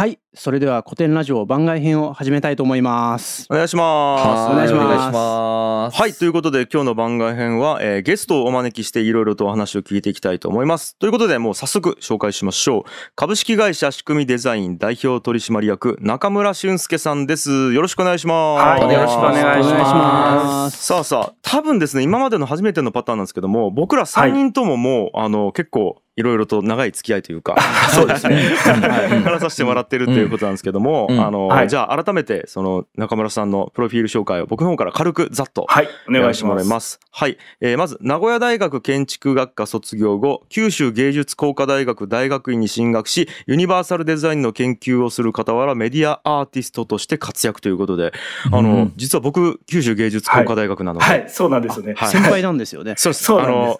はい、それでは古典ラジオ番外編を始めたいと思います。お願いします。お願いします。はい。ということで、今日の番外編は、えーゲストをお招きしていろいろとお話を聞いていきたいと思います。ということで、もう早速紹介しましょう。株式会社仕組みデザイン代表取締役、中村俊介さんです。よろしくお願いします。はいよろしくお願いしますお願いします。さあさあ、多分ですね、今までの初めてのパターンなんですけども、僕ら3人とももう、あの、結構、いろいろと長い付き合いというか、そうですね。はい。話させてもらってるということなんですけども、うん。あの、はい。じゃあ改めて、その中村さんのプロフィール紹介を僕の方から軽くざっとはい、お願いしもます。はい、えーまず名古屋大学建築学科卒業後九州芸術工科大学大学院に進学しユニバーサルデザインの研究をする傍らメディアアーティストとして活躍ということで、あのうん実は僕九州芸術工科大学なので、はい、そうなんですよね。はい。先輩なんです。よね。そうです。あの。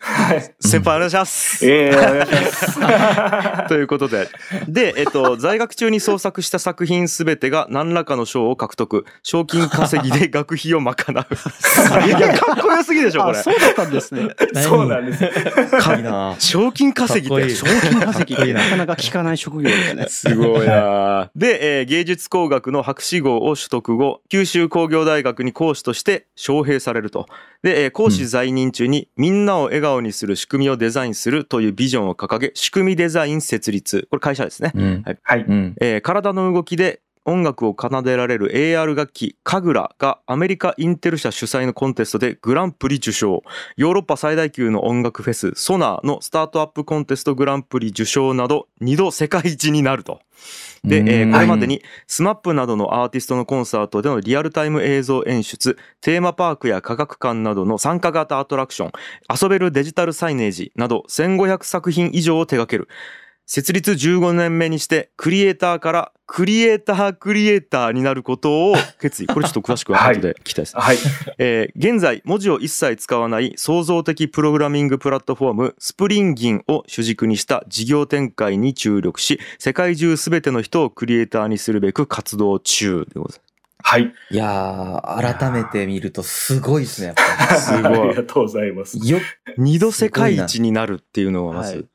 先輩お願いします。ええお願いします。ということで。で、えっと、在学中に創作した作品すべてが何らかの賞を獲得。賞金稼ぎで学費を賄う。いや、かっこよすぎでしょ、こあ、れ。そうだったんですね。そうなんです。いいな。賞金稼ぎって。かっこいい賞金稼ぎってなかなか聞かない職業だよね。すごいな。で、えー芸術工学の博士号を取得後、九州工業大学に講師として招聘されると。で、えー講師在任中にみんなを笑顔にする仕組みをデザインするというビジョンを掲げ、仕組みデザイン設立。これ会社ですね。うん。はい。うん。えー体の動きで音楽を奏でられる AR 楽器カグラがアメリカインテル社主催のコンテストでグランプリ受賞。ヨーロッパ最大級の音楽フェスソナーのスタートアップコンテストグランプリ受賞など2度世界一になると。で、えーこれまでに SMAP などのアーティストのコンサートでのリアルタイム映像演出テーマパークや科学館などの参加型アトラクション遊べるデジタルサイネージなど1500作品以上を手掛ける設立15年目にしてクリエイターからクリエイタークリエイターになることを決意。これちょっと 詳しくははい。後で聞きたいです、はい。えー現在文字を一切使わない創造的プログラミングプラットフォームスプリンギンを主軸にした事業展開に注力し世界中すべての人をクリエイターにするべく活動中でございはい。いやー、改めて見るとすごいですね、やっぱすごいありがとうございます。り。よ、二度世界一になるっていうのがまず、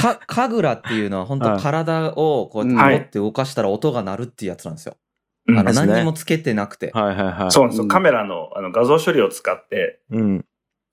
か、かぐらっていうのは本当はい体をこうやってって動かしたら音が鳴るっていうやつなんですよ。うんあの、何にもつけてなくて。はいはいはいそうなんですよ。うんカメラのあの画像処理を使って、うん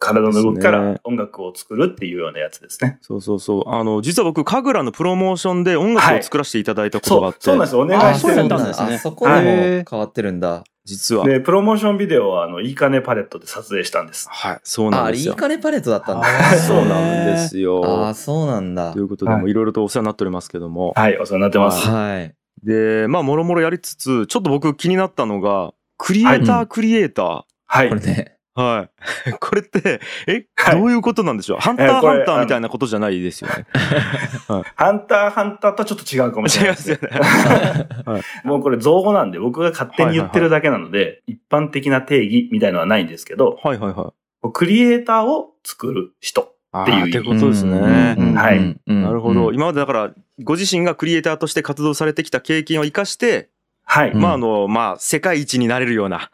体の動きから音楽を作るっていうようなやつですね。そうそうそうあの実は僕神楽のプロモーションで音楽を作らせていただいたことがあって、そう、そうなんですよ。お願あいしてるんですそうなんですねあそこでも変わってるんだ。実はで、プロモーションビデオは、あの、いいかねパレットで撮影したんです。はいそうなんですよいいかねパレットだったんだ。あそうなんですよああ、そうなんだとい。うことで、はいもういろいろとお世話になっておりますけども。はい、お世話になってます。はい。で、まあ、もろもろやりつつ、ちょっと僕気になったのが、クリエイタはー、クリエイター。はいこれ。ね。はい。これって、え、はいどういうことなんでしょう？ハンター、ハンターみたいなことじゃないですよね。ハンター、ハンターとちょっと違うかもし違いれないですすまよね。ね。もうこれ造語なんで、僕が勝手に言ってるだけなので、一般的な定義みたいのはないんですけど、はいはいはい。クリエイターを作る人。あっていうーってことですね。うんはいなるほど。うん今までだから、ご自身がクリエイターとして活動されてきた経験を生かして、はい。うんまあ、あの、まあ、世界一になれるような。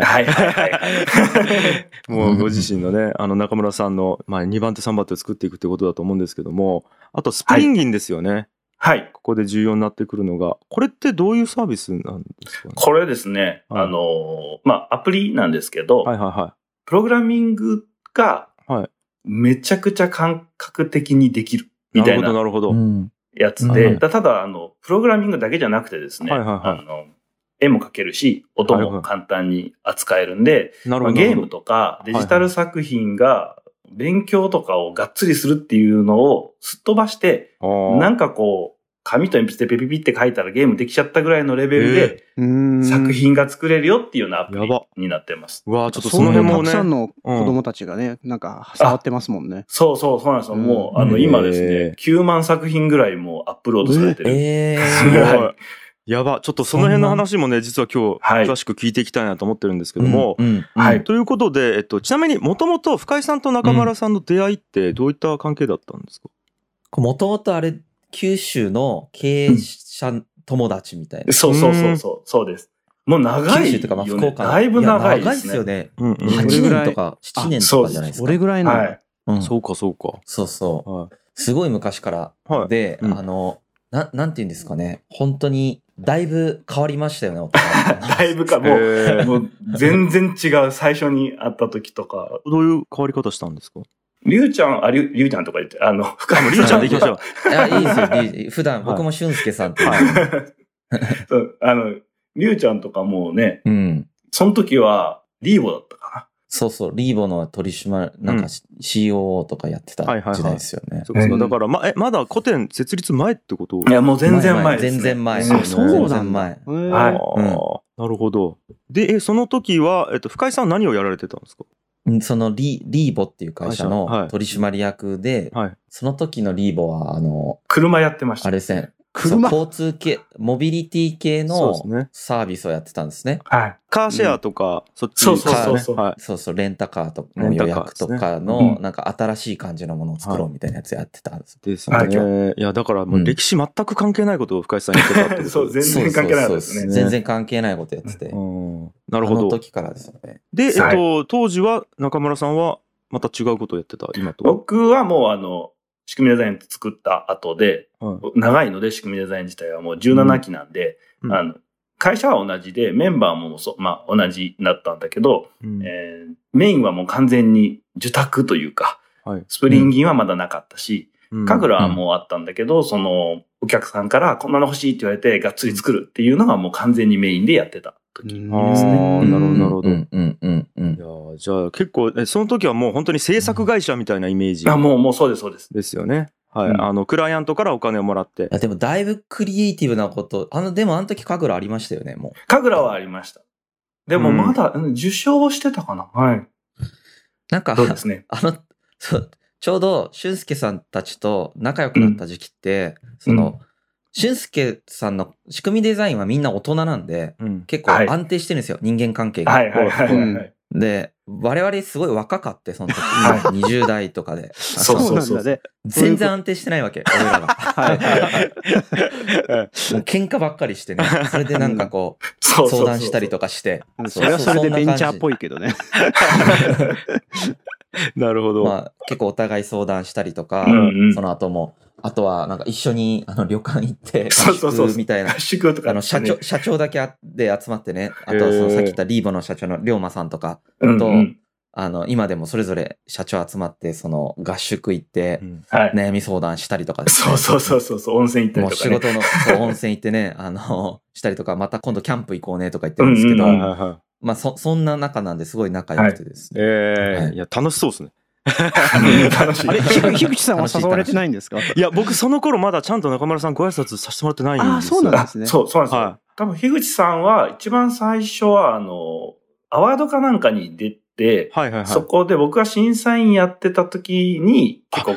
ははいはいはいはい。もうご自身のね、あの中村さんの、まあ、2番手3番手を作っていくってことだと思うんですけども、あとスプリンギンですよね。はい。ここで重要になってくるのが、これってどういうサービスなんですかね？これですね、はいあのー、まあ、アプリなんですけど、はいはいはプログラミングがはいめちゃくちゃ感覚的にできるい。なるほどみたいななるほど。うんやつで、ただ、あの、プログラミングだけじゃなくてですね、はいはいはいあの、絵も描けるし、音はいはいも簡単に扱えるんで、なるほど。まあゲームとかデジタル作品が勉強とかをがっつりするっていうのをすっ飛ばして、あーなんかこう、紙と鉛筆でピピピって書いたらゲームできちゃったぐらいのレベルでうーん作品が作れるよっていうようなアプリになってます。うわーちょっとそその辺もねたくさ。んの子供たちがね、なんか触ってますもんね。そうそう、そうなんですよ。もう、あの、うん今ですへね、9万作品ぐらいもうアップロードされてる。えすごいー。やば。ちょっとその辺の話もね、実は今日、はい詳しく聞いていきたいなと思ってるんですけども、うんうんはいということで、えっと、ちなみにもともと深井さんと中村さんの出会いってどういった関係だったんですか、もともとあれ、九州の経営者友達みたいな。そうそうそうそう、そうです。もう長いよ、ね。九州とかまあ福岡の。だいぶ長いやですね。長いっすよね。うんうんどれ8ぐらい年とか7年とかじゃないですか。それぐらいの、はい。うんそうかそうか。そうそう。はい。すごい昔から。はいで、うんあの、な、なんて言うんですかね。本当に、だいぶ変わりましたよね、だいぶか、もう、えーもう全然違う。最初に会った時とか。どういう変わり方したんですか？りゅうちゃん、あ、りゅうりゅうちゃんとか言って、あの、深もうりゅうちゃんでいきましょう。いや、いいですよいい。普段、僕も俊介さんってそうあの、りゅうちゃんとかもうね、うん。その時は、リーボだったかそうそう、リーボの取締、なんか COO とかやってたはいはいはい時代ですよね。そうですか。うんだから、ま、え、まだ古典設立前ってこと？な。いや、もう全然前です、ね。全然前。うんあそうなんだ全然前。なるほど。で、え、その時は、えっと、深井さん何をやられてたんですか？うんそのリリーボっていう会社の取締役で、はい。その時のリーボは、あの、車やってました。あれですね、車そう交通系、モビリティ系のサービスをやってたんですね。はい。カーシェアとか、そっちそうそうそうそうはい。そうそう、レンタカーとの予約とかのう、んなんか新しい感じのものを作ろうみたいなやつやってたんです。ですよはいね。いや、だからもう歴史全く関係ないことを深井さん言ってたってことそう全然関係ないですねそうそうそう全然関係ないことやってて。うんなるほあのど。時からですよね。で、えっはいと、当時は中村さんはまた違うことをやってた、今とは？僕はもうあの、仕組みデザイン作った後で、はい。長いので仕組みデザイン自体はもう17期なんで、うん。あの、会社は同じで、メンバーもそう、まあ同じだったんだけど、うん。えーメインはもう完全に受託というか、はい。スプリンギンはまだなかったし、うん。神楽はもうあったんだけど、その、お客さんからこんなの欲しいって言われて、がっつり作るっていうのがもう完全にメインでやってた時うんあですね。ーなるほどなるほどうんうんうんうんいやーじゃあ結構、えその時はもう本当に制作会社みたいなイメージあ、もう、もうそうです、そうです。ですよね。はい。うんあの、クライアントからお金をもらってい。やでもだいぶクリエイティブなこと、あの、でもあの時神楽ありましたよね、もう。神楽はありました。でもうんまだ、うん受賞してたかな？はい。なんか、そうですね。あの、そうちょうど俊介さんたちと仲良くなった時期って、その、俊介さんの仕組みデザインはみんな大人なんで、うん。結構はい安定してるんですよ、人間関係が。はいはいはいはいはい。で、我々すごい若かって、その時、は20代とかで。そうそうなんだね。全然安定してないわけ、俺らが。はいはい 喧嘩ばっかりしてね。それでなんかこう、そうそうそう相談したりとかして。それはそれでベンチャーっぽいけどね。なるほど。まあ、結構お互い相談したりとか、うんうんその後も、あとはなんか一緒に あの旅館行って、そうそうそう合宿みたいな合。宿とか、あの社長、社長だけあで集まってね、あとはそのさっき言ったリーボの社長の龍馬さんとか、とうんうんあの、今でもそれぞれ社長集まって、その合宿行ってう、んはい。悩み相談したりとかですねそうそうそうそうそう、温泉行ったりもうとかね。仕事の そう温泉行ってね、あの、したりとか、また今度キャンプ行こうねとか言ってるんですけど、うんうんはいはいはい。まあそ、そんな中なんですごい仲良くてですね。はいええいや、楽しそうですね。楽しい。あれ、ひぐ樋口さんは誘われてないんですか？いや、僕その頃まだちゃんと中村さんご挨拶させてもらってないんですよ。ああ、そうなんですね。そう、そうなんですよ。は多分、樋口さんは一番最初は、あの、アワードかなんかに出て、はいはいはい。そこで僕が審査員やってた時に、結構、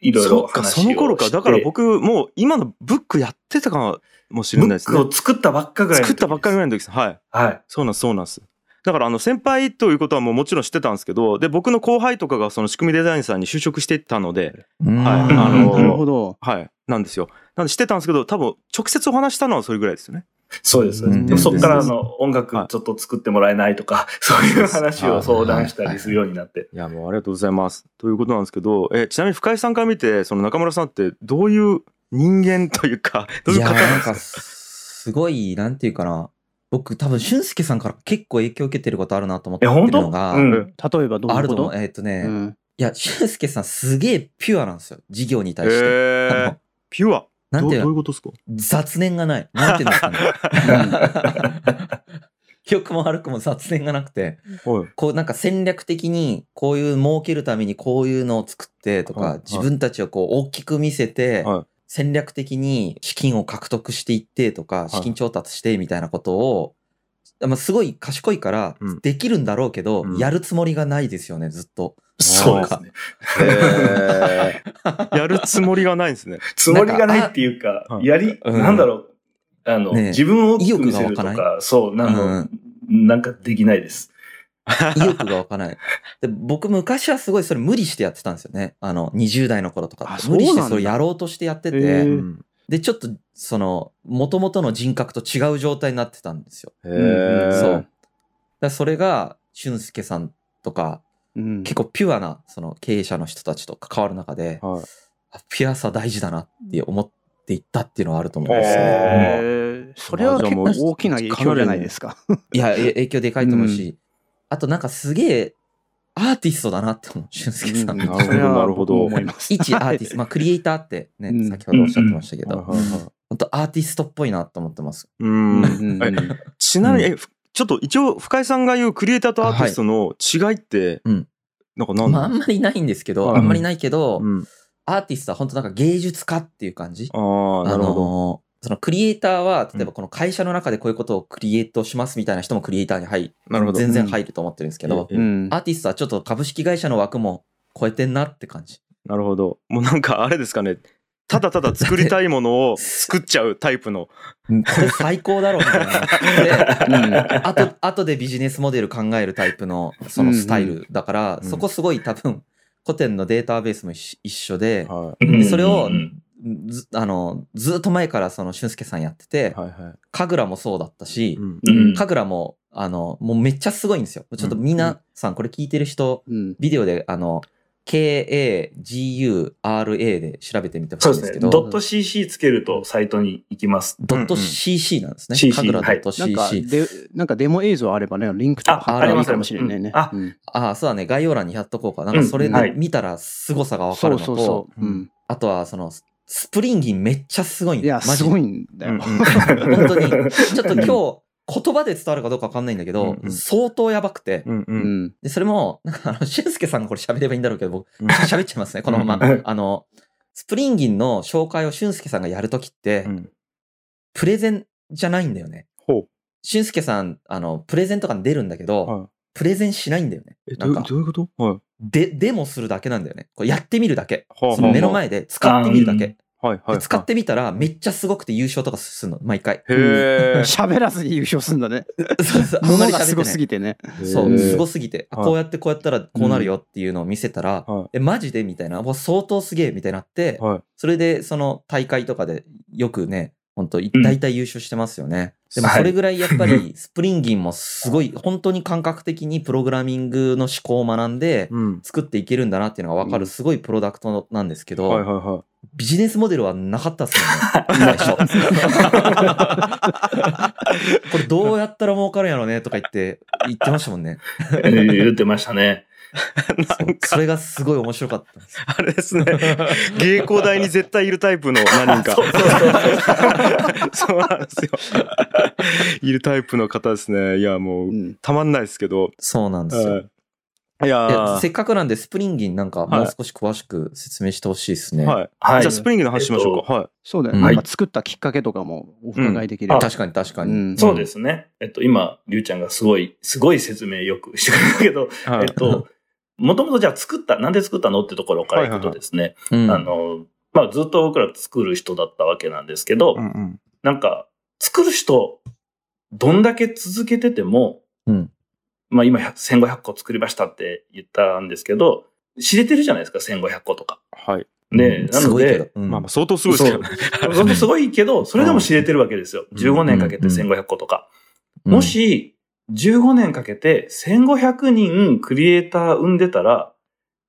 いろいろ話をして。その頃か。だから僕、もう今のブックやってたかもしれないですねブック。を作ったばっかぐらいの時作ったばっかりぐらいの時です。はい。はい。そうなんです、そうなんです。だからあの先輩ということはもうもちろん知ってたんですけど、で、僕の後輩とかがその仕組みデザインさんに就職していったので、うんはいうんあのなるほど。はい、なんですよ。なんで知ってたんですけど、多分直接お話したのはそれぐらいですよね。そうです。うんでそっからの音楽はいちょっと作ってもらえないとか、そういう話を相談したりするようになって。いや、もうありがとうございます。ということなんですけど、え、ちなみに深井さんから見て、その中村さんってどういう人間というか、どういう方なんですかすごい、なんていうかな。僕、多分、俊介さんから結構影響を受けてることあるなと思ってえ、るのが、うん。例えばどういうこと？あると思う。えーっとね、うんいや、俊介さんすげえピュアなんですよ。事業に対して。えの、ピュア？どうどういうなんていうのことですか？雑念がない。なんていうんですかね。良くも悪くも雑念がなくて、はい。こうなんか戦略的にこういう儲けるためにこういうのを作ってとか、自分たちをこう大きく見せて、はい戦略的に資金を獲得していってとか、い資金調達してみたいなことを、まあ、すごい賢いからうんできるんだろうけど、うんやるつもりがないですよね、ずっと。そうですね。えー やるつもりがないんですね。つもりがないっていうかあ、やり、うんなんだろう。あの、ね自分を大きく見せると意欲が湧かか、そう、なんか、うんなんかできないです。意欲が湧かない。で僕昔はすごいそれ無理してやってたんですよね。あの、20代の頃とか無理してそれやろうとしてやってて、で、ちょっと、その、元々の人格と違う状態になってたんですよ。へーそう。だそれが、俊介さんとか、うん結構ピュアな、その経営者の人たちと関わる中で、はい。あピュアさ大事だなって思っっていったっていうのはあると思うんですね。へーそれは結構大きな影響じゃないですか。いや、え影響でかいと思うし、あとなんかすげえアーティストだなって思う、俊介さん。なるほどなるほど。僕も思います。一アーティスト、まあクリエイターってね、うん。先ほどおっしゃってましたけど、本当アーティストっぽいなと思ってます。うんちなみに、ちょっと一応深井さんが言うクリエイターとアーティストの違いって、うん。なんか何まああんまりないんですけど、はいあんまりないけど、うん、アーティストは本当なんか芸術家っていう感じ？ああなるほど、そのクリエイターは、例えばこの会社の中でこういうことをクリエイトしますみたいな人もクリエイターに入なるほど。全然入ると思ってるんですけど、えうん。アーティストはちょっと株式会社の枠も超えてんなって感じ。なるほど。もうなんかあれですかね。ただただ作りたいものを 作っちゃうタイプの。これ最高だろみたいな。で、うん。あと、あとでビジネスモデル考えるタイプのそのスタイルだから、うんそこすごい多分、古典のデータベースも一一緒で、はい。うんそれをうんずあのずっと前からその俊介さんやってて、はいはい神楽もそうだったし、うんうん神楽も、あの、もうめっちゃすごいんですよ。ちょっと皆さんこれ聞いてる人、うんビデオで、あの、KAGURA で調べてみてほしそうんですけど、ドット CC つけるとサイトに行きます。ドット CC なんですね。CC 神楽ドットなんか CC。で、なんかデモ映像あればね、リンクとか貼ったらいいかもしれないね。あうんああ、そうだね。概要欄に貼っとこうか。なんかそれうんはいで見たら凄さがわかそうるのと、そうそう。うんあとはその、スプリンギンめっちゃすごいんいや、マジすごいんだよ。うん 本当に。ちょっと今日、言葉で伝わるかどうかわかんないんだけど、うんうん。相当やばくて、うんううん。ん。で、それも、なんかあの、俊介さんがこれ喋ればいいんだろうけど、僕、うん。喋っちゃいますね、このまま。うん。あの、スプリンギンの紹介を俊介さんがやるときって、うん。プレゼンじゃないんだよね。ほう。俊介さん、あの、プレゼンとかに出るんだけど、はいプレゼンしないんだよね。えどうなんか、どういうこと？はい。で、デモするだけなんだよね。こうやってみるだけ。はあその目の前で使ってみるだけ。はいはいで使ってみたら、めっちゃすごくて優勝とかするの、毎回。へえ喋らずに優勝するんだね。そうそう。あんもまり喋ってないのがすごすぎてね。そう、すごすぎて、あはい。こうやってこうやったらこうなるよっていうのを見せたら、はえ、マジでみたいな、もう相当すげえみたいになってい、はい。それでその大会とかでよくね、本当ん大体優勝してますよね。でもはいそれぐらいやっぱりスプリンギンもすごい、本当に感覚的にプログラミングの思考を学んでうん作っていけるんだなっていうのが分かるすごいプロダクトなんですけど、はいはいはビジネスモデルはなかったっすよね。これどうやったら儲かるんやろうねとか言って、言ってましたもんね。言ってましたね。そうそれがすごい面白かったんです。よ。あれですね。芸工大に絶対いるタイプの 何人か。そうなんですよ。いるタイプの方ですね。いやもううん。たまんないですけど。そうなんですよ。はい。いやいやーせっかくなんでスプリンギンなんかもう少し詳しく説明してほしいですね。はい。はい。じゃあスプリングの話しましょうか。はい。そうだよ。うん。なんか作ったきっかけとかもお伺いできれば。確かに確かに。うん。そうですね。えっと、今、りゅうちゃんがすごい、すごい説明よくしてくれたけど、はい。えっと、もともとじゃあ作った、なんで作ったのってところからいくとですね、うん。あの、まあずっと僕ら作る人だったわけなんですけど、うんうん。なんか、作る人、どんだけ続けてても、うん。まあ今100 1500個作りましたって言ったんですけど、知れてるじゃないですか、1500個とか。はい。で、なので、。うん。まあまあ相当すごいですけどね。それすごいけど、それでも知れてるわけですよ。うん。15年かけて1500個とか。うん。もし、15年かけて1500人クリエイター生んでたら、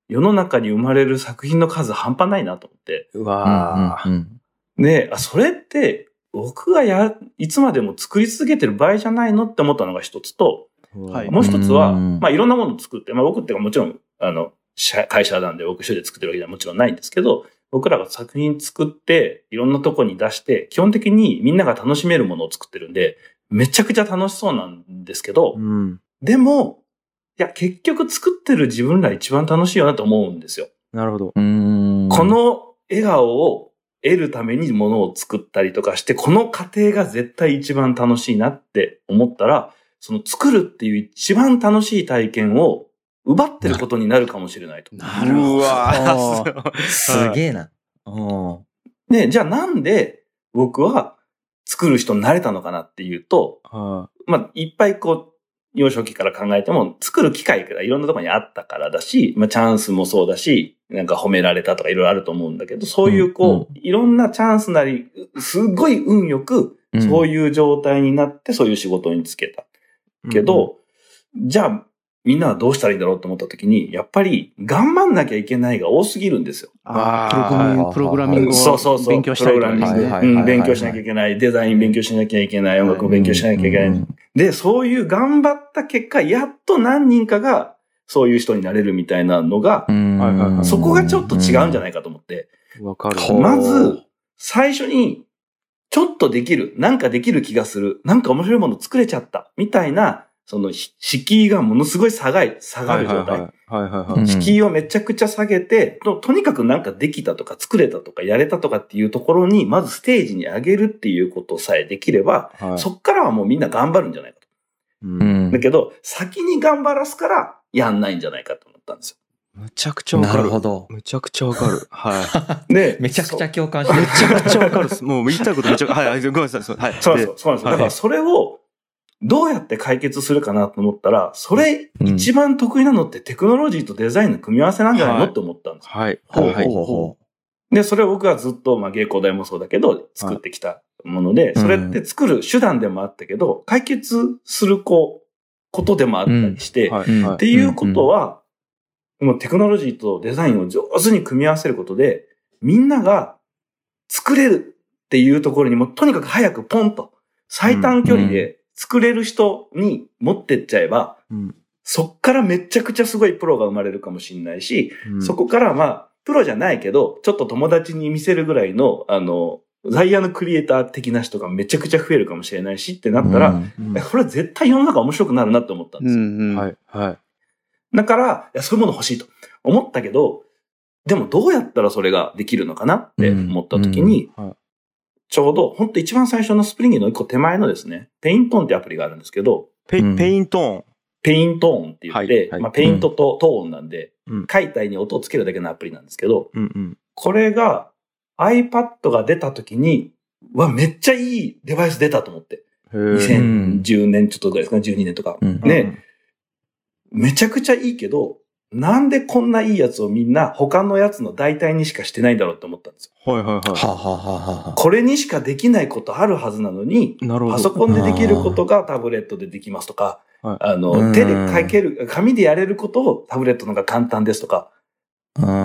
世の中に生まれる作品の数半端ないなと思って。ううんわうんうん。で、あ、それって、僕がや、いつまでも作り続けてる場合じゃないのって思ったのが一つと、ーはいもう一つは、うんまあいろんなものを作って、まあ僕っていうかもちろん、あの、社会社なんで僕一人で作ってるわけではもちろんないんですけど、僕らが作品作って、いろんなとこに出して、基本的にみんなが楽しめるものを作ってるんで、めちゃくちゃ楽しそうなんですけど、うんでも、いや、結局作ってる自分ら一番楽しいよなと思うんですよ。なるほどうんこの笑顔を得るためにものを作ったりとかして、この過程が絶対一番楽しいなって思ったら、その作るっていう一番楽しい体験を奪ってることになるかもしれないと。なるほど。うわあー すげえな。うんで、じゃあなんで僕は作る人になれたのかなっていうと、はまあ、いっぱいこう、幼少期から考えても、作る機会がいろんなところにあったからだし、まあ、チャンスもそうだし、なんか褒められたとかいろいろあると思うんだけど、そういうこう、いろんなチャンスなり、すっごい運よく、そういう状態になって、そういう仕事に就けた。いけど、じゃあ、みんなはどうしたらいいんだろうと思った時に、やっぱり頑張んなきゃいけないが多すぎるんですよ。あーあープログラミング。を勉強したいとかですプログラミングね。はいはいうん勉強しなきゃいけない。デザイン勉強しなきゃいけない。音楽も勉強しなきゃいけない。で、そういう頑張った結果、やっと何人かがそういう人になれるみたいなのが、そこがちょっと違うんじゃないかと思って、わかる。まず、最初に、ちょっとできる、なんかできる気がする、なんか面白いもの作れちゃった、みたいな、その、ひ敷居がものすごい下がい、下がる状態。はいはいはいはいはい。敷居をめちゃくちゃ下げて、ととにかくなんかできたとか作れたとかやれたとかっていうところに、まずステージに上げるっていうことさえできれば、はいそっからはもうみんな頑張るんじゃないかと。うんだけど、先に頑張らすからやんないんじゃないかと思ったんですむちゃくちゃわなかる。るほど。むちゃくちゃわかる。はい。よ。で、めちゃくちゃそ共感してる。めちゃくちゃわかるっす。もう言いたいことめちゃ、はいはい、ごめんなさい。そうはい。うそうなんですよ。そうなんですよ。はいだからそれを、どうやって解決するかなと思ったら、それ一番得意なのってテクノロジーとデザインの組み合わせなんじゃないのはいって思ったんですよ。はい。ほうはい。ほうほで、それを僕はずっと、まあ、芸工大もそうだけど、作ってきたもので、うんそれって作る手段でもあったけど、解決するこう、ことでもあったりして、はい。うんはいっていうことは、もうテクノロジーとデザインを上手に組み合わせることで、みんなが作れるっていうところにもとにかく早くポンと最短距離で作れる人に持ってっちゃえば、うんそっからめちゃくちゃすごいプロが生まれるかもしれないし、うんそこからまあ、プロじゃないけど、ちょっと友達に見せるぐらいの、あの、ザイヤーのクリエイター的な人がめちゃくちゃ増えるかもしれないしってなう。ったら、うんうんえこれは絶対世の中面白くなるなって思ったんうですよ。んうん。はい。はい。だから、いや、そういうもの欲しいと思ったけど、でもどうやったらそれができるのかなって思った時に、うんはいちょうど、本当一番最初の Springin' の一個手前のですね、ペイントーンってアプリがあるんですけど、ペうんイペイントーン。ペイントーンって言って、はいはいまあ、ペイントとトーンなんで、うん書いた絵に音をつけるだけのアプリなんですけど、うんうん。これが iPad が出た時に、うわ、めっちゃいいデバイス出たと思って。へー2010年ちょっとぐらいですかね、12年とか。うんね、めちゃくちゃいいけど、なんでこんないいやつをみんな他のやつの代替にしかしてないんだろうって思ったんですよ。はいはいははあはあはあはあ。これにしかできないことあるはずなのに、い。なるほど。パソコンでできることがタブレットでできますとか、はいあうんの、手で書ける、紙でやれることをタブレットの方が簡単ですとか、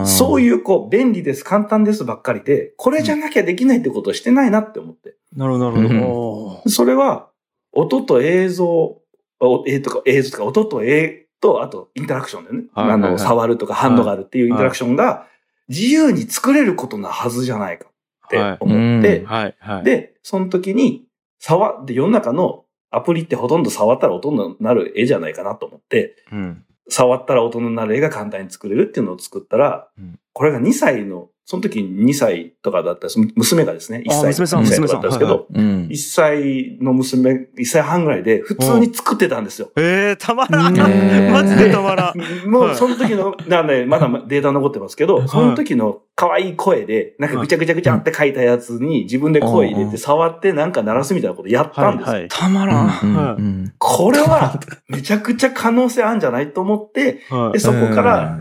そういいうこう、便利です、簡単ですばっかりで、これじゃなきゃできないってことをしてないなって思って。なるほど、なるほうんど。それは、音と映像、おえとか映像とか音と絵と、あとインタラクションだよね。あの、はいはいはい触るとか反応があるっていうインタラクションが自由に作れることなはずじゃないかって思って、うんはいはい。で、その時に、触って世の中のアプリってほとんど触ったら音になる絵じゃないかなと思って、うん。触ったら音の鳴る絵が簡単に作れるっていうのを作ったら、うんこれが2歳の、その時2歳とかだったその娘がですね、1あ歳娘さん2歳と娘さんかだったんですけど、うん1歳の娘、1歳半ぐらいで普通に作ってたんですよ。えー、たまらん。えーマジでたまらん。もうはいその時の、なんで、まだデータ残ってますけど、その時の可愛い声で、なんかぐちゃぐちゃぐちゃって書いたやつに自分で声入れて触ってなんか鳴らすみたいなことやったんですよ。はいはい。たまらん。はこれはめちゃくちゃ可能性あるんじゃないと思って、い。はいで、そこから、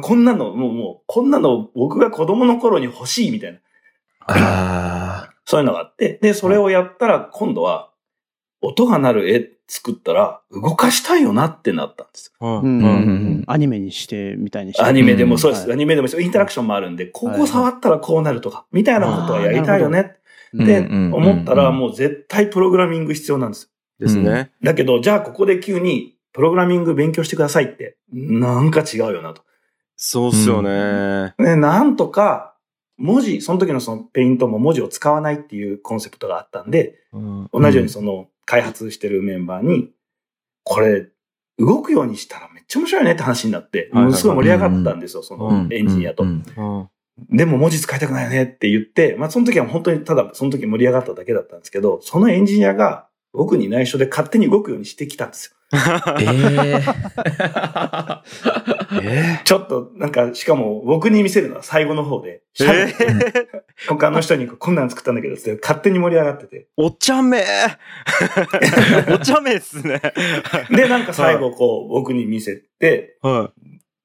こんなの、もう、もう、こんなの僕が子供の頃に欲しいみたいな、あそういうのがあって、で、それをやったら今度は、音が鳴る絵作ったら動かしたいよなってなったんですよ。はいうん。うんうんうん。アニメにしてみたいにして。アニメでもそうです。はいアニメでもそうインタラクションもあるんで、こはいこ触ったらこうなるとか、みたいなことはやりたいよねっうんてうん。思ったら、うんもう絶対プログラミング必要なんです。よ。ですね。だけど、じゃあここで急に、プログラミング勉強してくださいって、なんか違うよなと。そうっすよね。ね、なんとか、文字、その時のそのペイントも文字を使わないっていうコンセプトがあったんで、うん。同じようにその開発してるメンバーに、これ、動くようにしたらめっちゃ面白いねって話になって、ものすごい盛り上がったんですよ、そうん。のエンジニアと。うん。うんでも文字使いたくないよねって言って、まあその時は本当にただその時盛り上がっただけだったんですけど、そのエンジニアが僕に内緒で勝手に動くようにしてきたんですよ。え えちょっとなんか、しかも僕に見せるのは最後の方で、ー、えー、他の人にこんなん作ったんだけどって勝手に盛り上がってて。お茶目お茶目っすね。で、なんか最後こう僕に見せて、は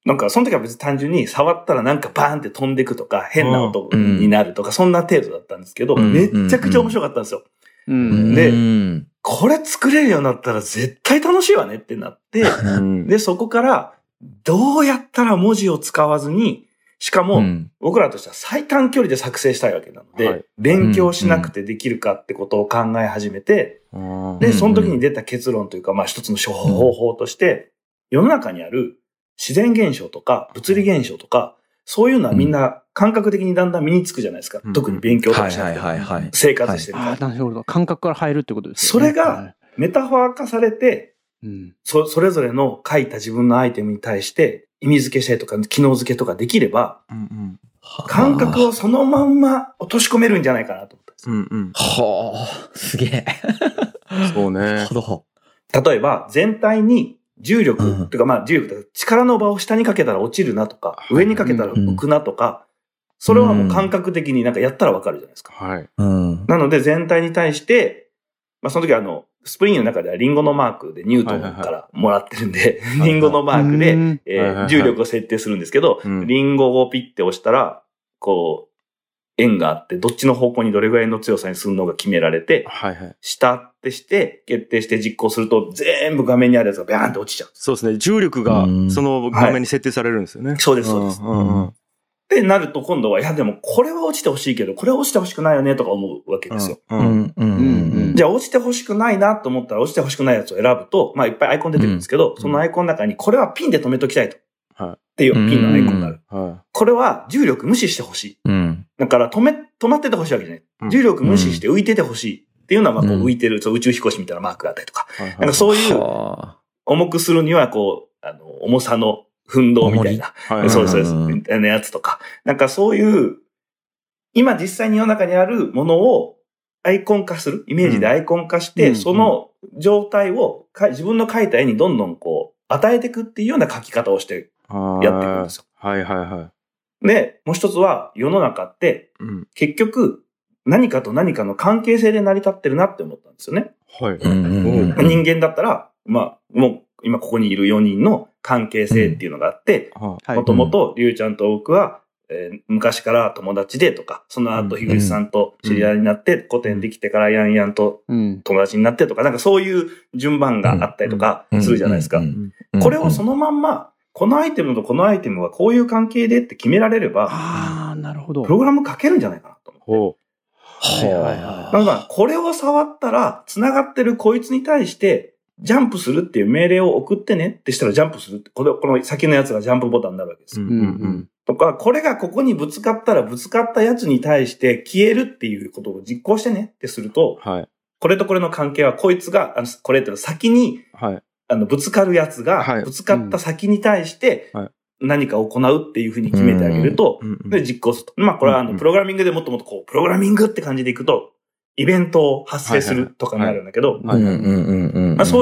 なんかその時は別に単純に触ったらなんかバーンって飛んでくとか変な音うんになるとかそんな程度だったんですけど、うん。めっちゃくちゃ面白かったんですよ。うん。でうん。これ作れるようになったら絶対楽しいわねってなって、うん。で、そこから、どうやったら文字を使わずに、しかも、うん僕らとしては最短距離で作成したいわけなので、はい勉強しなくてできるかってことを考え始めて、うんで、うんその時に出た結論というか、まあ一つの処方法として、世の中にある自然現象とか物理現象とか、そういうのはみんな感覚的にだんだん身につくじゃないですか。うん特に勉強とかしなくてもはいはい。生活してるから。なるほど。感覚から入るってことですよね。それがはいメタファー化されて、うん。そ、それぞれの書いた自分のアイテムに対して意味付けしたりとか、機能付けとかできれば、うん感覚をそのまんま落とし込めるんじゃないかなと思ったんですよ。うんうんはあ、すげえ。そうねなるほど。例えば、全体に重力、うんというかまあ重力力の場を下にかけたら落ちるなとか、はい上にかけたら浮くなとか、それはもう感覚的になんかやったらわかるじゃないですか。はいうん。なので全体に対して、まあその時はあの、スプリングの中ではリンゴのマークでニュートンからもらってるんで、いはいリンゴのマークで、うん。えーはいはいはい。重力を設定するんですけど、うん。リンゴをピッて押したら、こう、円があって、どっちの方向にどれぐらいの強さにするのが決められて、はいはい。下ってして、決定して実行すると、全部画面にあるやつがビャーンって落ちちゃう。そうですね。重力がうん。その画面に設定されるんですよね。そうです、そうです。んうんうんってなると今度は、いやでもこれは落ちてほしいけど、これは落ちてほしくないよねとか思うわけですよ。ううんん。うん。うん。じゃあ落ちてほしくないなと思ったら落ちてほしくないやつを選ぶと、まあいっぱいアイコン出てくるんですけど、そのアイコンの中にこれはピンで止めときたいと。はいっていうピンのアイコンがある。はこれは重力無視してほしい。うん。だから止め、止まっててほしいわけじゃない。うん重力無視して浮いててほしい。っていうのは、まあこううん浮いてる、そう宇宙飛行士みたいなマークがあったりとか。いはいはいなんかそういうは重くするには、こう、あの、重さの奮闘みたいな。はい。そうです、そうみたいなやつとか。なんかそういう、今実際に世の中にあるものをアイコン化する、イメージでアイコン化して、うんその状態をか自分の描いた絵にどんどんこう、与えていくっていうような描き方をしてはいやっていくんですよ。はいはいはい。で、もう一つは世の中ってうん。結局何かと何かの関係性で成り立ってるなって思ったんですよね。はい人間だったら、まあ、もう今ここにいる4人の関係性っていうのがあって、もともと、りゅうちゃんと僕は、えー昔から友達でとか、その後、うん。樋口さんと知り合いになって、古典できてからヤンヤンとうん。友達になってとか、なんかそういう順番があったりとかうん。するじゃないですか。これをそのまんま、このアイテムとこのアイテムはこういう関係でって決められれば、ああ、なるほど。プログラム書けるんじゃないかなと思って。ほはいはいはい。はだから、これを触ったら、繋がってるこいつに対して、ジャンプするっていう命令を送ってねってしたらジャンプするこれこの先のやつがジャンプボタンになるわけです。よ。ううんうん。とか、これがここにぶつかったらぶつかったやつに対して消えるっていうことを実行してねってすると、はい。これとこれの関係はこいつが、あの、これって先に、はい。あの、ぶつかるやつが、はい。ぶつかった先に対してはい、何かを行うっていうふうに決めてあげると、で、実行すると。まあ、これはあの、プログラミングでもっともっとこう、プログラミングって感じでいくと、イベントを発生するとかになるんだけど、そう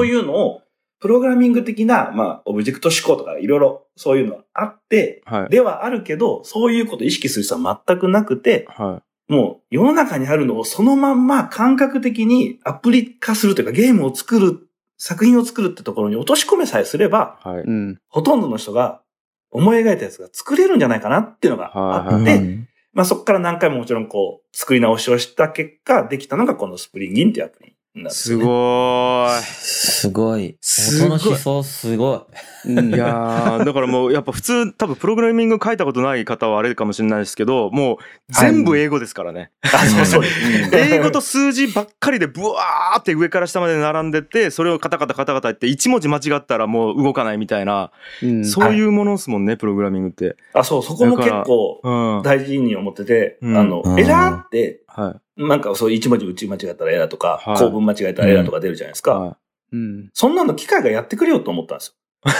ういうのを、プログラミング的な、まあ、オブジェクト思考とかいろいろそういうのはあって、はい。ではあるけど、そういうことを意識する人は全くなくて、はもう世の中にあるのをそのまんま感覚的にアプリ化するというかゲームを作る、作品を作るってところに落とし込めさえすれば、いはい。うん。ほとんどの人が思い描いたやつが作れるんじゃないかなっていうのがあはい。って、んまあそこから何回ももちろんこう作り直しをした結果できたのがこのスプリンギンっていうアプリ。すごい。すごい。音の思想すごう。んい。やーだからもうやっぱ普通多分プログラミング書いたことない方はあれかもしれないですけどもう全部英語ですからね、あ、そうそう。英語と数字ばっかりでブワーって上から下まで並んでてそれをカタカタカタカタ言って1文字間違ったらもう動かないみたいな、うん。そういうものですもんねプログラミングって。あ、そう、そこも結構うん、大事に思ってて、うん。あのう、ん。エラーって、はいなんかそう一文字打ち間違ったらエラーとか、はい構文間違えたらエラーとか出るじゃないですか。はうん。そんなの機械がやってくれよと思ったんですよ。い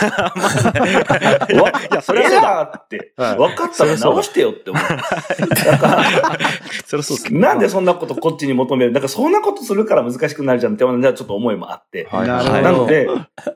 わ いやそれはエそうだ。ラーって、はい。分かったら直してよって思う。なんでそんなことこっちに求める？だからそんなことするから難しくなるじゃんって、ちょっと思いもあって。はい。なので、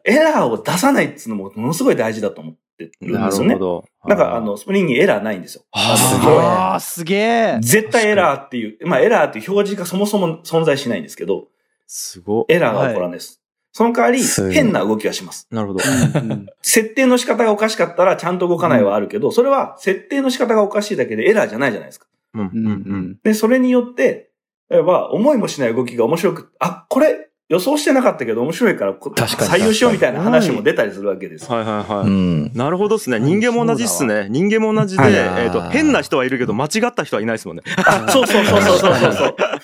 エラーを出さないっていうのもものすごい大事だと思ってるんなですよね。るほど。なんかあの、スプリングにエラーないんですよ。あのすごいああ、すげえ。絶対エラーっていう、まあエラーっていう表示がそもそも存在しないんですけど、すごエラーが起こらないです。その代わり変な動きはします。なるほどうん設定の仕方がおかしかったらちゃんと動かないはあるけど、それは設定の仕方がおかしいだけでエラーじゃないじゃないですか。うんううんんううんん。で、それによって、例えば思いもしない動きが面白く、あ、これ、予想してなかったけど面白いからこ確かに採用しようみたいな話も出たりするわけですよ。はいはいはい。うん。なるほどですね。人間も同じっすね。人間も同じで、はいえっ、と、変な人はいるけど、間違った人はいないですもんね。あそうそうそうそうそう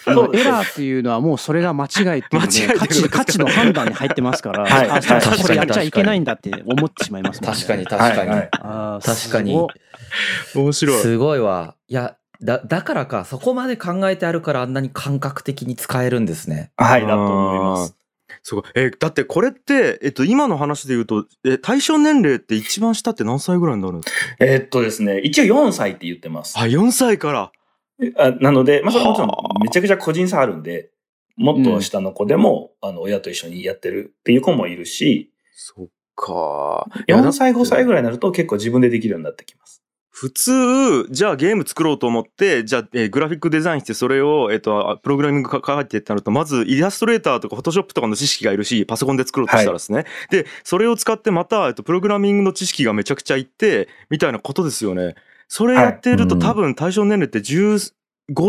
そう エラーっていうのはもうそれが間違いっていう価値価値の判断に入ってますから、はいこれやっちゃいけないんだって思ってしまいますもんね。確かに確かに。はいはいあー確かに面白い。すごいわ。いや、だ、だからか、そこまで考えてあるからあんなに感覚的に使えるんですね。はい、だと思います。そうか。えーだってこれって、えっと、今の話で言うと、え、対象年齢って一番下って何歳ぐらいになるんですか？えーっとですね、一応4歳って言ってます。あ、4歳から。あなので、まあ、それはもちろんはあめちゃくちゃ個人差あるんで、もっと下の子でも、あの、親と一緒にやってるっていう子もいるし、そっか。いや4歳、5歳ぐ。らいになると結構自分でできるようになってきます。普通、じゃあゲーム作ろうと思って、じゃあ、えーグラフィックデザインしてそれを、えっと、あプログラミングか書いてってなると、まずイラストレーターとかフォトショップとかの知識がいるし、パソコンで作ろうとしたらですね。で、それを使ってまた、えっと、プログラミングの知識がめちゃくちゃいって、みたいなことですよね。それやってると、はい多分対象年齢って15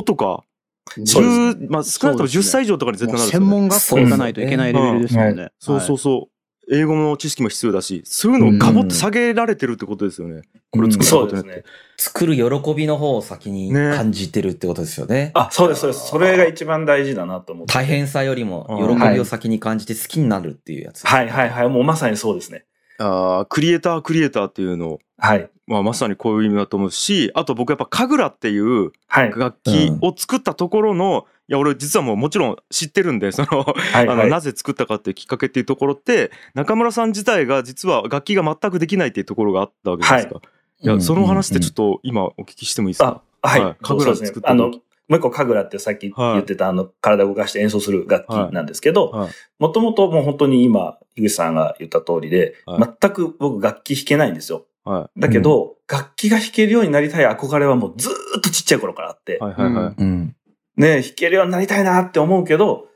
とか、そうです10、まあ少なくとも10歳以上とかに絶対なるんですよね。専門学校行かないといけないレベルですもんね。そうそうそう。英語の知識も必要だし、そういうのをガボって下げられてるってことですよね。これ作ったそうことによって。ですね。作る喜びの方を先にね感じてるってことですよね。あ、そうです、そうです。それが一番大事だなと思って。大変さよりもうん喜びを先に感じて好きになるっていうやつ。はいはいはい。もうまさにそうですね。あークリエイタークリエイターっていうのはい。まあ、まさにこういう意味だと思うしあと僕やっぱ神楽っていうはい。楽器を作ったところの、いや俺実はもうもちろん知ってるんでその、はいあのはい。なぜ作ったかっていうきっかけっていうところって中村さん自体が実は楽器が全くできないっていうところがあったわけじゃないですか。い、やその話ってちょっと今お聞きしてもいいですか？あ、はい。はい神楽作っ。たあの、時もう一個神楽ってさっき言ってた、あの、体を動かして演奏する楽器なんですけど、はいもともともう本当に今、樋口さんが言った通りで、はい全く僕楽器弾けないんですよ。はだけど、楽器が弾けるようになりたい憧れはもうずーっとちっちゃい頃からあって、いはいはいはい。うん。ね、弾けるようになりたいなって思うけど、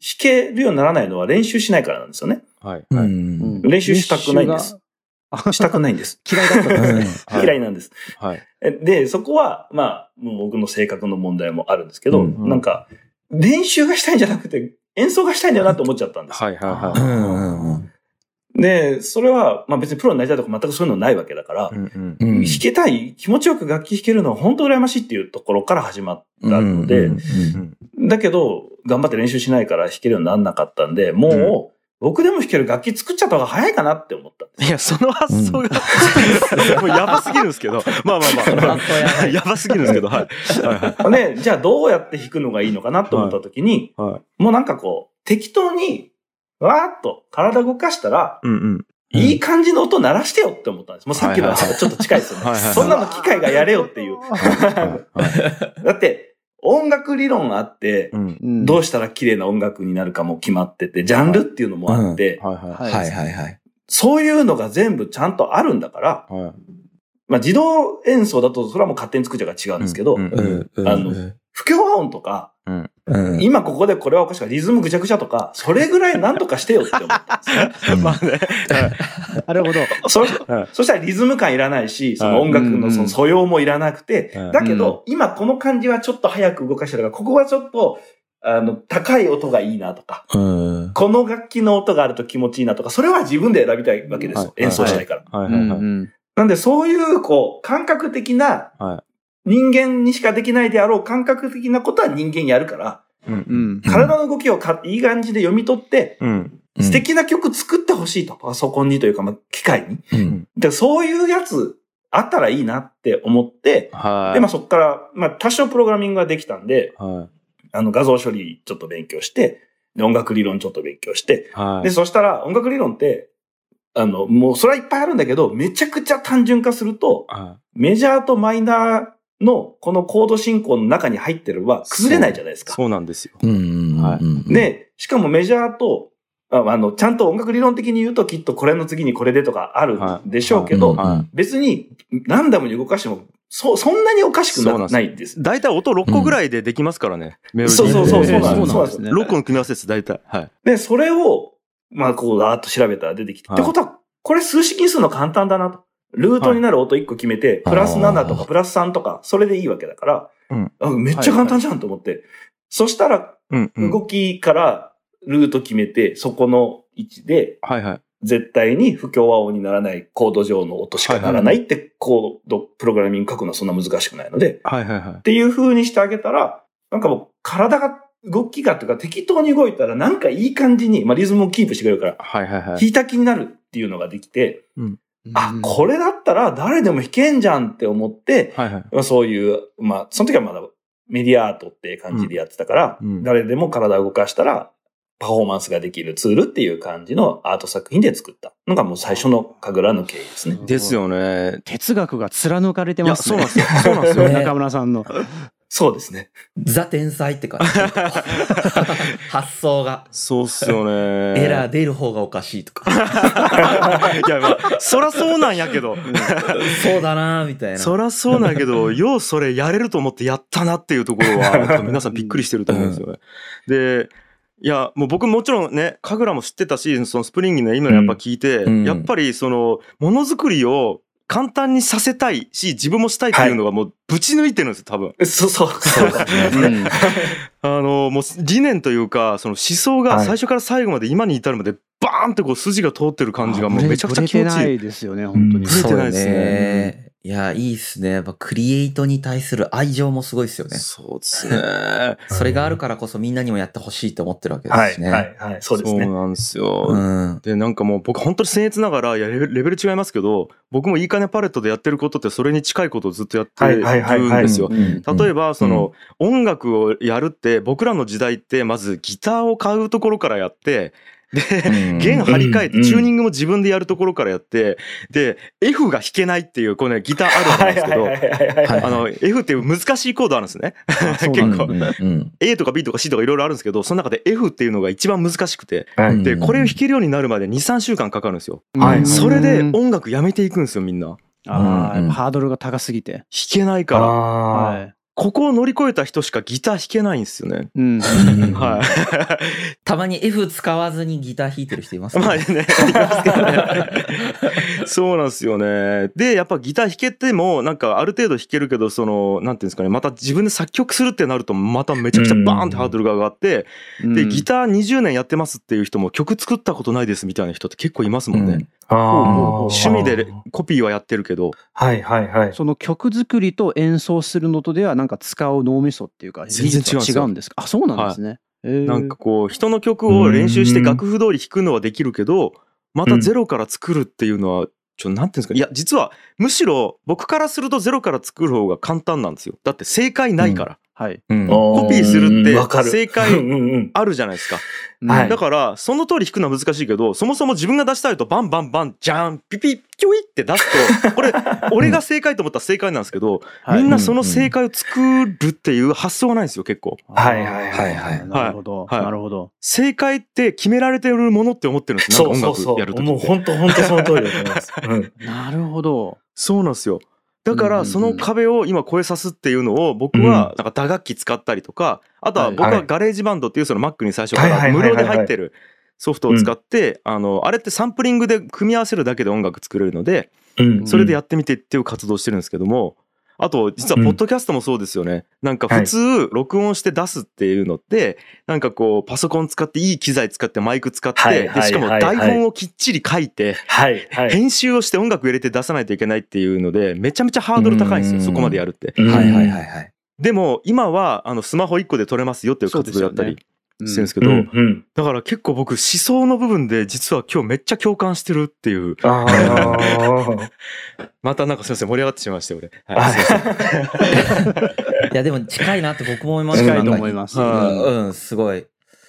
弾けるようにならないのは練習しないからなんですよね。はい。うはいん。練習したくないんです。あしたくないんです。嫌いだったんですね。は い嫌いなんです。はい。えで、そこは、まあ、もう僕の性格の問題もあるんですけど、うんなんか、練習がしたいんじゃなくて、演奏がしたいんだよなって思っちゃったんですよ。はいはいうんはい。うんうんで、それは、まあ別にプロになりたいとか全くそういうのないわけだから、うんうん。うん。弾けたい、気持ちよく楽器弾けるのは本当羨ましいっていうところから始まったので、うんうんだけど、頑張って練習しないから弾けるようにならなかったんで、もう、僕でも弾ける楽器作っちゃった方が早いかなって思った。いや、その発想が、もうやばすぎるんですけど、まあまあまあ、やばすぎるんですけど、はい。はいはい。で、じゃあどうやって弾くのがいいのかなと思った時に、はい。もうなんかこう、適当に、わーっと体動かしたら、うんうん。いい感じの音鳴らしてよって思ったんです。もうさっきのはいはいはいちょっと近いですよね。そんなの機械がやれよっていう。だって、音楽理論あって、どうしたら綺麗な音楽になるかも決まってて、ジャンルっていうのもあって、はいははいはいはいはい。そういうのが全部ちゃんとあるんだから、い。はい。まあ自動演奏だとそれはもう勝手に作っちゃうから違うんですけど、あの不協和音とか、うん今ここでこれはおかしいからリズムぐちゃぐちゃとか、それぐらいなんとかしてよって思ったん。ですね。まあね。なるほど。そはいそしたらリズム感いらないし、その音楽のその素養もいらなくて、はいだけど、今この感じはちょっと早く動かしてるから、ここはちょっと、あの、高い音がいいなとか、うん。この楽器の音があると気持ちいいなとか、それは自分で選びたいわけですよ。はい。演奏したいから。なんで、そういう、こう、感覚的な、は人間にしかできないであろう感覚的なことは人間やるから、うんうん体の動きをかいい感じで読み取って、うん。素敵な曲作ってほしいと。パソコンにというか、まあ、機械に。うんで、そういうやつあったらいいなって思って、はい。で、まあそこから、まあ多少プログラミングができたんで、はあの画像処理ちょっと勉強して、で、音楽理論ちょっと勉強して、い。はい。で、そしたら音楽理論って、あの、もうそれはいっぱいあるんだけど、めちゃくちゃ単純化すると、はメジャーとマイナーのこのコード進行の中に入ってるは崩れないじゃないですか。いそうなんですよ。うんはいで、しかもメジャーと、ああの、ちゃんと音楽理論的に言うときっとこれの次にこれでとかあるんでしょうけど、は別にランダムに動かしても、そ、そんなにおかしくないんです。大体音6個ぐらいでできますからね。メロディー。そうそうそうそうなんですそうなんですね。6個の組み合わせです、大体。はい。で、それを、まあ、こう、だーっと調べたら出てきて。はいってことは、これ数式にするの簡単だなと。ルートになる音1個決めて、プラス7とかプラス3とか、それでいいわけだから、うんあめっちゃ簡単じゃんと思って。そしたら、うんうん。動きからルート決めて、そこの位置で、はいはい。絶対に不協和音にならないコード上の音しかならないってコード、プログラミング書くのはそんな難しくないので、はいはいはいっ。ていう風にしてあげたら、なんかもう体が、動きがというか適当に動いたらなんかいい感じに、まあリズムをキープしてくれるから、はいはいはい。弾いた気になるっていうのができて、あ、れこれだったら誰でも弾けんじゃんって思って、はいはい。まあそういう、まあその時はまだメディアアートっていう感じでやってたから、うんうん誰でも体を動かしたらパフォーマンスができるツールっていう感じのアート作品で作ったのがもう最初の神楽の経緯ですね。ですよね。哲学が貫かれてますね。そうなんですよ。そうなんですよ。ね 中村さんの。そうですね。ザ天才って感じ。発想が。そうっすよね。エラー出る方がおかしいとか。いや、まあ、そらそうなんやけど。そうだなーみたいな。そらそうなんやけど、ようそれやれると思ってやったなっていうところは、皆さんびっくりしてると思うんですよね。で、いや、もう僕もちろんね、神楽も知ってたし、そのスプリンギーの今やっぱ聞いて、うんやっぱりその、ものづくりを簡単にさせたいし、自分もしたいっていうのがもうぶち抜いてるんですよ、多分。そう そう、そうだね。うん あの、もう理念というか、その思想がはい最初から最後まで今に至るまでバーンってこう筋が通ってる感じがもうめちゃくちゃ気持ちぶれてないいい。ですよね、本当に。ぶれてそうないですねね。いや、いいっすね。やっぱクリエイトに対する愛情もすごいっすよね。そうですね。それがあるからこそみんなにもやってほしいと思ってるわけではい、すしね。はい、はい。そうですね。なんですよ。うん。でなんかもう僕本当に僭越ながらいやレベルレベル違いますけど僕もいいかねパレットでやってることってそれに近いことをずっとやってるんはいはいはいはいですよ。うん例えばその音楽をやるって僕らの時代ってまずギターを買うところからやってでうん弦張り替えてうんチューニングも自分でやるところからやってで F が弾けないっていうこれねギターあるんですけど。あの F っていう難しいコードあるんですね。結構 A とか B とか C とかいろいろあるんですけどその中で F っていうのが一番難しくてはいでこれを弾けるようになるまで23週間かかるんですよ。それで音楽やめていくんですよみんな。ああ、ハードルが高すぎて。弾けないから。はい。ここを乗り越えた人しかギター弾けないんですよね。うん。は たまに F 使わずにギター弾いてる人いますい。ねまあね、いますけどねそうなんですよね。で、やっぱギター弾けても、なんかある程度弾けるけど、その、なんていうんですかね、また自分で作曲するってなると、まためちゃくちゃバーンってハードルが上がって、で、ギター20年やってますっていう人も曲作ったことないですみたいな人って結構いますもんね。あー趣味でコピーはやってるけど、はいはいはい。その曲作りと演奏するのとではなんか使う脳みそっていうか全然違うんですか？あそうなんですね、へー。なんかこう、人の曲を練習して楽譜通り弾くのはできるけど、またゼロから作るっていうのは、ちょ、なんていうんですか、いや、実は、むしろ僕からするとゼロから作る方が簡単なんですよ。だって正解ないから。はい、うん。コピーするってうんわかる。正解うんうんうん。あるじゃないですか。はい。だから、その通り弾くのは難しいけど、そもそも自分が出したいとバンバンバン、ジャン、ピピ、キョイって出すと、これ、俺が正解と思ったら正解なんですけど、はい。みんなその正解を作るっていう発想がないんですよ、結構。はいはいはいはい。はいなるほど、はい。なるほど。正解って決められてるものって思ってるんですよ、音そうそうそう。楽やると。もう本当本当その通りだと思います。うん。なるほど。そうなんですよ。だからその壁を今越えさすっていうのを僕はなんか打楽器使ったりとかあとは僕は GarageBand っていうその Mac に最初から無料で入ってるソフトを使ってあのあれってサンプリングで組み合わせるだけで音楽作れるのでうん。それでやってみてっていう活動をしてるんですけどもあと実はポッドキャストもそうですよね。なんか普通録音して出すっていうのってなんかこうパソコン使っていい機材使ってマイク使っはいてでしかもはいはい。台本をきっちり書いてはいはい。編集をして音楽入れて出さないといけないっていうのでめちゃめちゃハードル高いんですよ。うん。そこまでやるって。うん。はいはいはいはい。でも今はあのスマホ1個で撮れますよっていう活動やったりしてるんですけど、うんうん。だから結構僕思想の部分で実は今日めっちゃ共感してるっていう。ああ。またなんかすいません盛り上がってしまいましたよ俺。あはい、すい やでも近いなって僕も思います近いと思います、はいうん、うんすごい。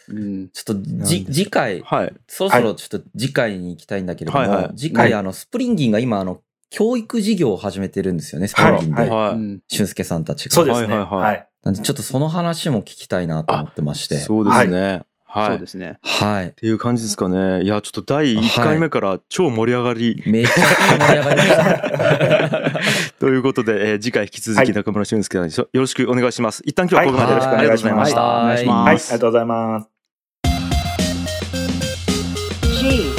うん。ちょっとじ次回、はい。そろそろちょっと次回に行きたいんだけれども、はいはい。次回、はいあの、スプリンギンが今、あの、教育事業を始めてるんですよね、スプリンで。はいはいうん俊介さんたちが。そうですね。はいはいはいはい。なんでちょっとその話も聞きたいなと思ってまして。そうですね。はい。っそうですねはい。ていう感じですかね。いやちょっと第1回目から超盛り上がりめちゃくちゃ盛り上がりました。ということで、えー次回引き続き中村俊介さんによろしくお願いします。一旦今日はここまでよろしくありがとうございました。はいお願いしますはい。ありがとうございます。G.